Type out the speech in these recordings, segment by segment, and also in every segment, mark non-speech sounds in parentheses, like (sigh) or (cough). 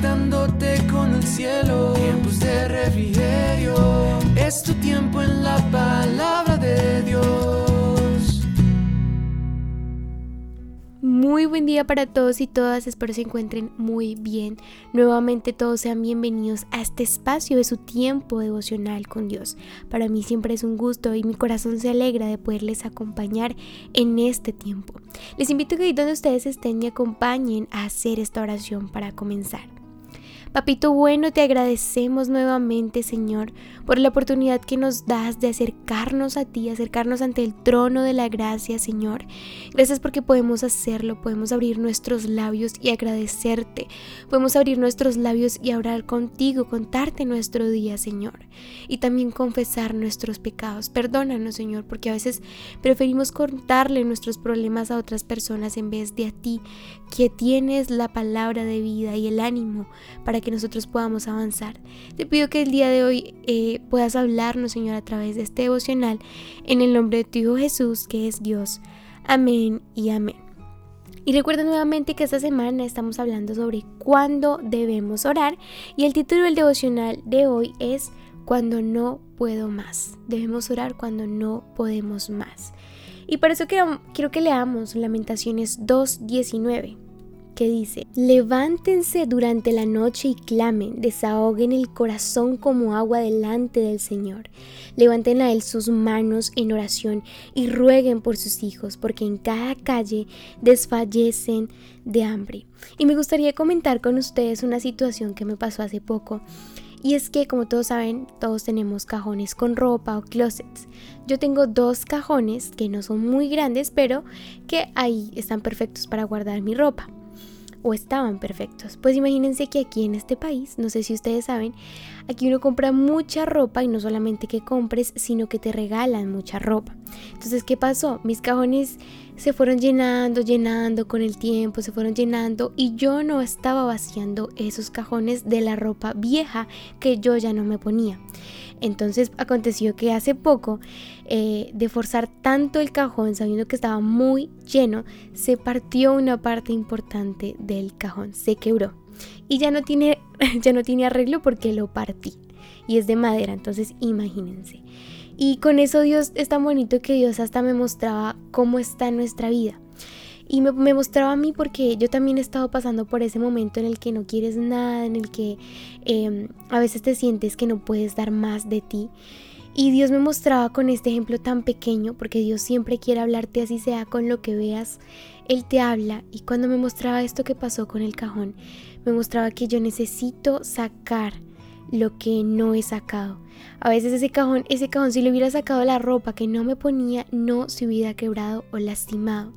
conectándote con el cielo. Tiempos de refrigerio, es tu tiempo en la palabra de Dios. Muy buen día para todos y todas, espero se encuentren muy bien. Nuevamente todos sean bienvenidos a este espacio de su tiempo devocional con Dios. Para mí siempre es un gusto y mi corazón se alegra de poderles acompañar en este tiempo. Les invito a que donde ustedes estén me acompañen a hacer esta oración para comenzar. Papito bueno, te agradecemos nuevamente, Señor, por la oportunidad que nos das de acercarnos a ti, acercarnos ante el trono de la gracia, Señor. Gracias porque podemos hacerlo, podemos abrir nuestros labios y agradecerte. Podemos abrir nuestros labios y hablar contigo, contarte nuestro día, Señor. Y también confesar nuestros pecados. Perdónanos, Señor, porque a veces preferimos contarle nuestros problemas a otras personas en vez de a ti, que tienes la palabra de vida y el ánimo para que nosotros podamos avanzar. Te pido que el día de hoy eh, puedas hablarnos, Señor, a través de este devocional, en el nombre de tu Hijo Jesús, que es Dios. Amén y amén. Y recuerda nuevamente que esta semana estamos hablando sobre cuándo debemos orar y el título del devocional de hoy es Cuando no puedo más. Debemos orar cuando no podemos más. Y por eso quiero, quiero que leamos Lamentaciones 2.19 que dice, levántense durante la noche y clamen, desahoguen el corazón como agua delante del Señor. Levanten a Él sus manos en oración y rueguen por sus hijos, porque en cada calle desfallecen de hambre. Y me gustaría comentar con ustedes una situación que me pasó hace poco. Y es que, como todos saben, todos tenemos cajones con ropa o closets. Yo tengo dos cajones que no son muy grandes, pero que ahí están perfectos para guardar mi ropa o estaban perfectos. Pues imagínense que aquí en este país, no sé si ustedes saben, aquí uno compra mucha ropa y no solamente que compres, sino que te regalan mucha ropa. Entonces, ¿qué pasó? Mis cajones se fueron llenando, llenando con el tiempo, se fueron llenando y yo no estaba vaciando esos cajones de la ropa vieja que yo ya no me ponía. Entonces aconteció que hace poco, eh, de forzar tanto el cajón, sabiendo que estaba muy lleno, se partió una parte importante del cajón, se quebró. Y ya no tiene, (laughs) ya no tiene arreglo porque lo partí. Y es de madera, entonces imagínense. Y con eso Dios es tan bonito que Dios hasta me mostraba cómo está nuestra vida. Y me, mostraba a mí porque yo también he estado pasando por ese momento en el que no quieres nada, en el que em, a veces te sientes que no puedes dar más de ti. Y Dios me mostraba con este ejemplo tan pequeño, porque Dios siempre quiere hablarte así sea con lo que veas, Él te habla. Y cuando me mostraba esto que pasó con el cajón, me mostraba que yo necesito sacar lo que no he sacado. A veces ese cajón, ese cajón si le hubiera sacado la ropa que no me ponía, no se hubiera quebrado o lastimado.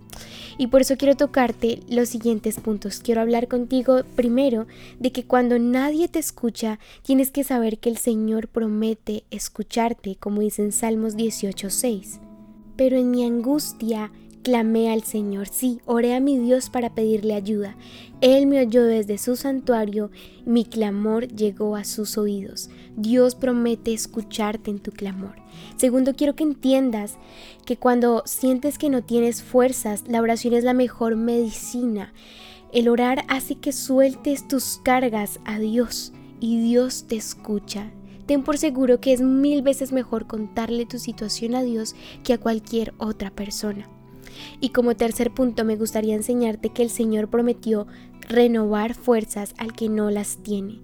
Y por eso quiero tocarte los siguientes puntos. Quiero hablar contigo primero de que cuando nadie te escucha, tienes que saber que el Señor promete escucharte, como dice en Salmos 18:6. Pero en mi angustia Clamé al Señor, sí, oré a mi Dios para pedirle ayuda. Él me oyó desde su santuario, mi clamor llegó a sus oídos. Dios promete escucharte en tu clamor. Segundo, quiero que entiendas que cuando sientes que no tienes fuerzas, la oración es la mejor medicina. El orar hace que sueltes tus cargas a Dios y Dios te escucha. Ten por seguro que es mil veces mejor contarle tu situación a Dios que a cualquier otra persona. Y como tercer punto me gustaría enseñarte que el Señor prometió renovar fuerzas al que no las tiene.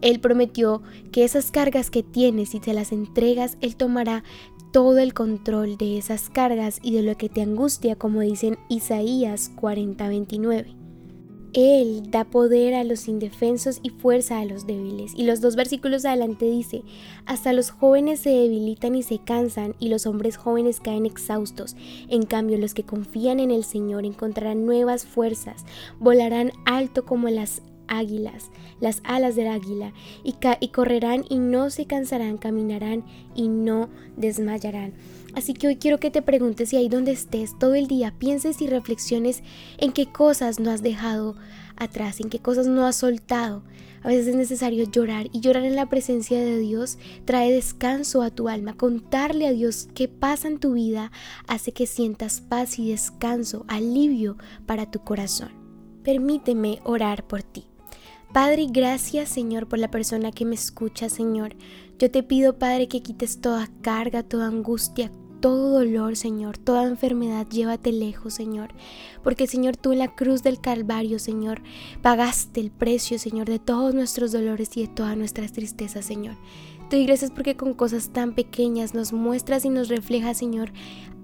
Él prometió que esas cargas que tienes, y te las entregas, Él tomará todo el control de esas cargas y de lo que te angustia, como dicen Isaías 40:29. Él da poder a los indefensos y fuerza a los débiles. Y los dos versículos adelante dice, hasta los jóvenes se debilitan y se cansan y los hombres jóvenes caen exhaustos. En cambio, los que confían en el Señor encontrarán nuevas fuerzas, volarán alto como las águilas, las alas del águila, y, y correrán y no se cansarán, caminarán y no desmayarán. Así que hoy quiero que te preguntes si ahí donde estés todo el día pienses y reflexiones en qué cosas no has dejado atrás, en qué cosas no has soltado. A veces es necesario llorar y llorar en la presencia de Dios trae descanso a tu alma. Contarle a Dios qué pasa en tu vida hace que sientas paz y descanso, alivio para tu corazón. Permíteme orar por ti. Padre, gracias Señor por la persona que me escucha, Señor. Yo te pido, Padre, que quites toda carga, toda angustia, todo dolor, Señor, toda enfermedad, llévate lejos, Señor. Porque, Señor, tú en la cruz del Calvario, Señor, pagaste el precio, Señor, de todos nuestros dolores y de todas nuestras tristezas, Señor. Te doy gracias porque con cosas tan pequeñas nos muestras y nos reflejas, Señor,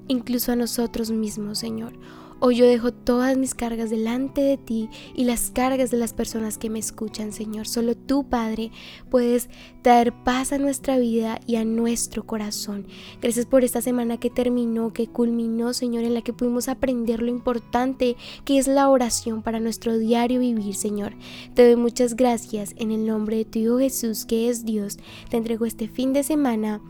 incluso a nosotros mismos, Señor. Hoy yo dejo todas mis cargas delante de ti y las cargas de las personas que me escuchan, Señor. Solo tú, Padre, puedes traer paz a nuestra vida y a nuestro corazón. Gracias por esta semana que terminó, que culminó, Señor, en la que pudimos aprender lo importante que es la oración para nuestro diario vivir, Señor. Te doy muchas gracias en el nombre de tu Hijo Jesús, que es Dios. Te entrego este fin de semana.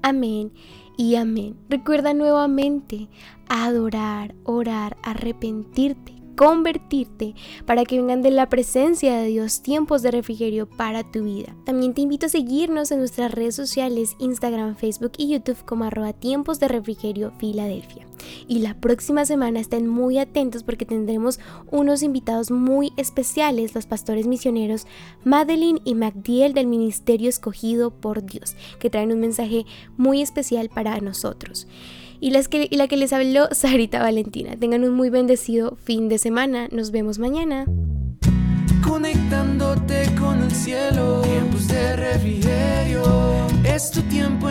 Amén y amén. Recuerda nuevamente adorar, orar, arrepentirte, convertirte para que vengan de la presencia de Dios tiempos de refrigerio para tu vida. También te invito a seguirnos en nuestras redes sociales, Instagram, Facebook y YouTube como arroba tiempos de refrigerio Filadelfia. Y la próxima semana estén muy atentos porque tendremos unos invitados muy especiales, los pastores misioneros Madeline y MacDiel del Ministerio Escogido por Dios, que traen un mensaje muy especial para nosotros y, la que les habló (laughs) Sarita Valentina. Tengan un muy bendecido fin de semana. Nos vemos mañana. Conectándote con el cielo, tiempos de refrigerio. Es tu tiempo